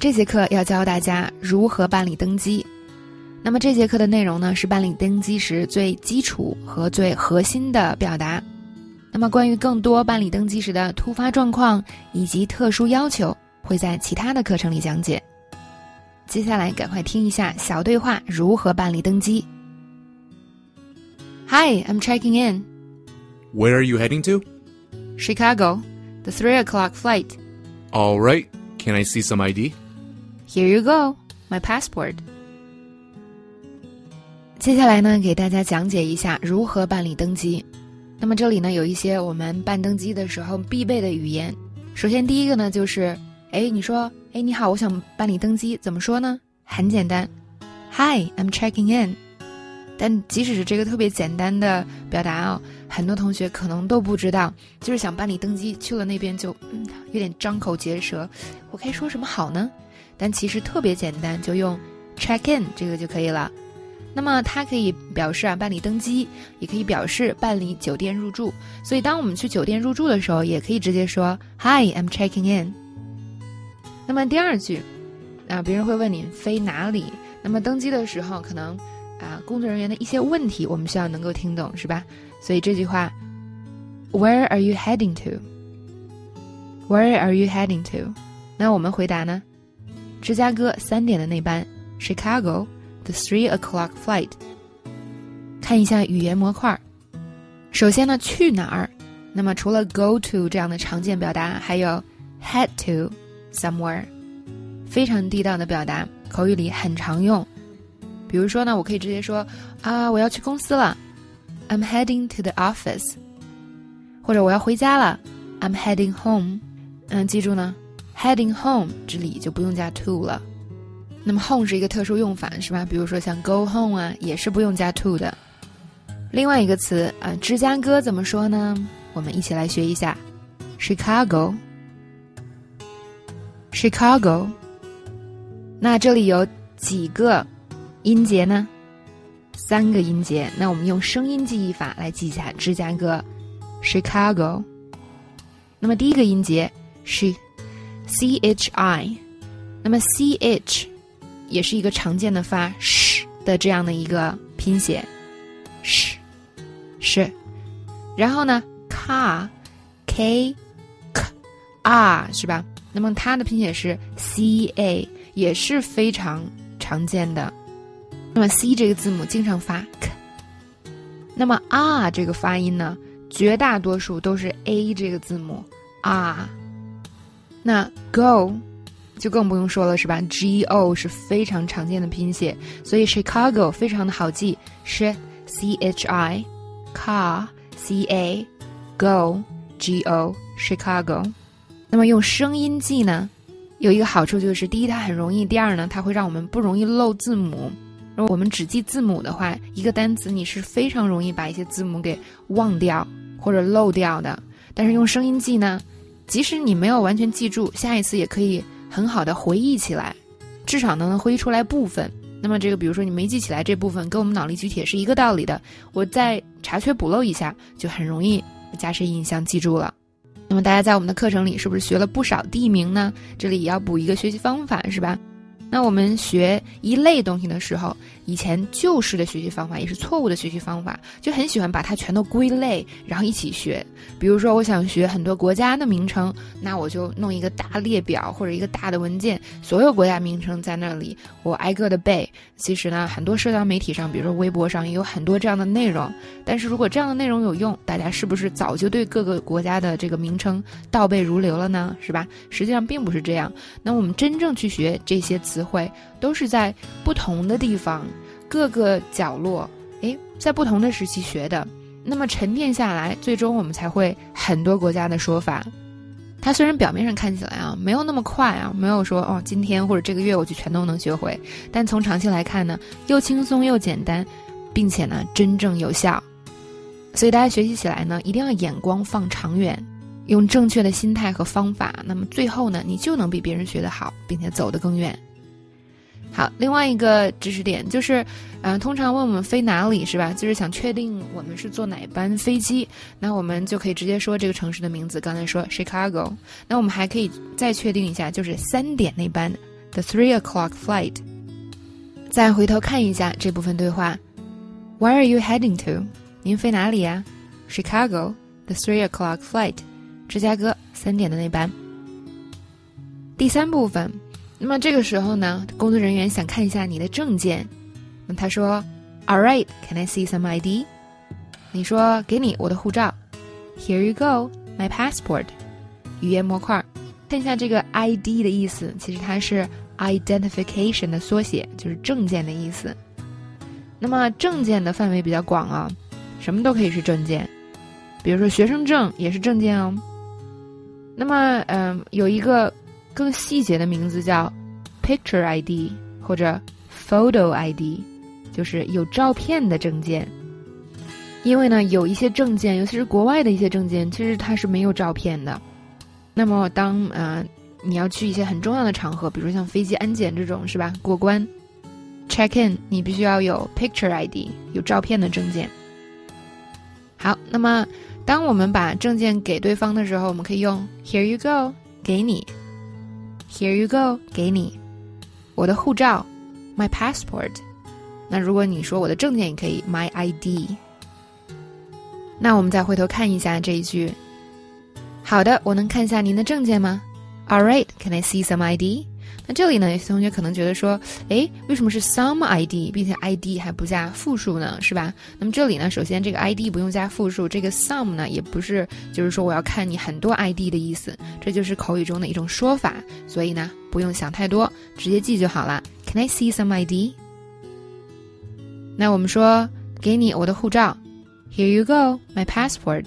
这节课要教大家如何办理登机。那么这节课的内容呢，是办理登机时最基础和最核心的表达。那么关于更多办理登机时的突发状况以及特殊要求，会在其他的课程里讲解。接下来赶快听一下小对话如何办理登机。Hi, I'm checking in. Where are you heading to? Chicago, the three o'clock flight. All right. Can I see some ID? Here you go, my passport. 接下来呢，给大家讲解一下如何办理登机。那么这里呢，有一些我们办登机的时候必备的语言。首先第一个呢，就是，哎，你说，哎，你好，我想办理登机，怎么说呢？很简单，Hi, I'm checking in。但即使是这个特别简单的表达哦，很多同学可能都不知道，就是想办理登机，去了那边就嗯有点张口结舌，我该说什么好呢？但其实特别简单，就用 check in 这个就可以了。那么它可以表示啊办理登机，也可以表示办理酒店入住。所以当我们去酒店入住的时候，也可以直接说 Hi, I'm checking in。那么第二句啊，别人会问你飞哪里？那么登机的时候可能。啊，工作人员的一些问题，我们需要能够听懂，是吧？所以这句话，Where are you heading to？Where are you heading to？那我们回答呢？芝加哥三点的那班，Chicago the three o'clock flight。看一下语言模块。首先呢，去哪儿？那么除了 go to 这样的常见表达，还有 head to somewhere，非常地道的表达，口语里很常用。比如说呢，我可以直接说啊，我要去公司了，I'm heading to the office，或者我要回家了，I'm heading home。嗯，记住呢，heading home 这里就不用加 to 了。那么 home 是一个特殊用法，是吧？比如说像 go home 啊，也是不用加 to 的。另外一个词啊，芝加哥怎么说呢？我们一起来学一下，Chicago。Chicago。那这里有几个？音节呢？三个音节。那我们用声音记忆法来记一下芝加哥，Chicago。那么第一个音节是 c h i，那么 c h 也是一个常见的发 sh 的这样的一个拼写，sh 是。然后呢，car k k r 是吧？那么它的拼写是 c a，也是非常常见的。那么 C 这个字母经常发 k，那么 R 这个发音呢，绝大多数都是 A 这个字母 R。那 Go 就更不用说了，是吧？G O 是非常常见的拼写，所以 Chicago 非常的好记，是 C H I car C A Go G O Chicago。那么用声音记呢，有一个好处就是，第一它很容易，第二呢它会让我们不容易漏字母。如果我们只记字母的话，一个单词你是非常容易把一些字母给忘掉或者漏掉的。但是用声音记呢，即使你没有完全记住，下一次也可以很好的回忆起来，至少能回忆出来部分。那么这个，比如说你没记起来这部分，跟我们脑力举铁是一个道理的。我再查缺补漏一下，就很容易加深印象，记住了。那么大家在我们的课程里是不是学了不少地名呢？这里也要补一个学习方法，是吧？那我们学一类东西的时候，以前旧式的学习方法也是错误的学习方法，就很喜欢把它全都归类，然后一起学。比如说，我想学很多国家的名称，那我就弄一个大列表或者一个大的文件，所有国家名称在那里，我挨个的背。其实呢，很多社交媒体上，比如说微博上，也有很多这样的内容。但是如果这样的内容有用，大家是不是早就对各个国家的这个名称倒背如流了呢？是吧？实际上并不是这样。那我们真正去学这些词。词汇都是在不同的地方、各个角落，诶，在不同的时期学的。那么沉淀下来，最终我们才会很多国家的说法。它虽然表面上看起来啊，没有那么快啊，没有说哦，今天或者这个月我就全都能学会。但从长期来看呢，又轻松又简单，并且呢，真正有效。所以大家学习起来呢，一定要眼光放长远。用正确的心态和方法，那么最后呢，你就能比别人学得好，并且走得更远。好，另外一个知识点就是，嗯，通常问我们飞哪里是吧？就是想确定我们是坐哪班飞机，那我们就可以直接说这个城市的名字。刚才说 Chicago，那我们还可以再确定一下，就是三点那班 the three o'clock flight。再回头看一下这部分对话，Where are you heading to？您飞哪里呀？Chicago, the three o'clock flight。芝加哥三点的那班。第三部分，那么这个时候呢，工作人员想看一下你的证件，那他说，All right, can I see some ID？你说给你我的护照，Here you go, my passport。语言模块，看一下这个 ID 的意思，其实它是 identification 的缩写，就是证件的意思。那么证件的范围比较广啊，什么都可以是证件，比如说学生证也是证件哦。那么，嗯，有一个更细节的名字叫 picture ID 或者 photo ID，就是有照片的证件。因为呢，有一些证件，尤其是国外的一些证件，其实它是没有照片的。那么，当呃你要去一些很重要的场合，比如像飞机安检这种，是吧？过关 check in，你必须要有 picture ID，有照片的证件。好，那么当我们把证件给对方的时候，我们可以用 Here you go，给你。Here you go，给你。我的护照，My passport。那如果你说我的证件，也可以 My ID。那我们再回头看一下这一句。好的，我能看一下您的证件吗？All right, can I see some ID？那这里呢，有些同学可能觉得说，哎，为什么是 some ID，并且 ID 还不加复数呢？是吧？那么这里呢，首先这个 ID 不用加复数，这个 some 呢，也不是就是说我要看你很多 ID 的意思，这就是口语中的一种说法，所以呢，不用想太多，直接记就好了。Can I see some ID？那我们说，给你我的护照，Here you go, my passport。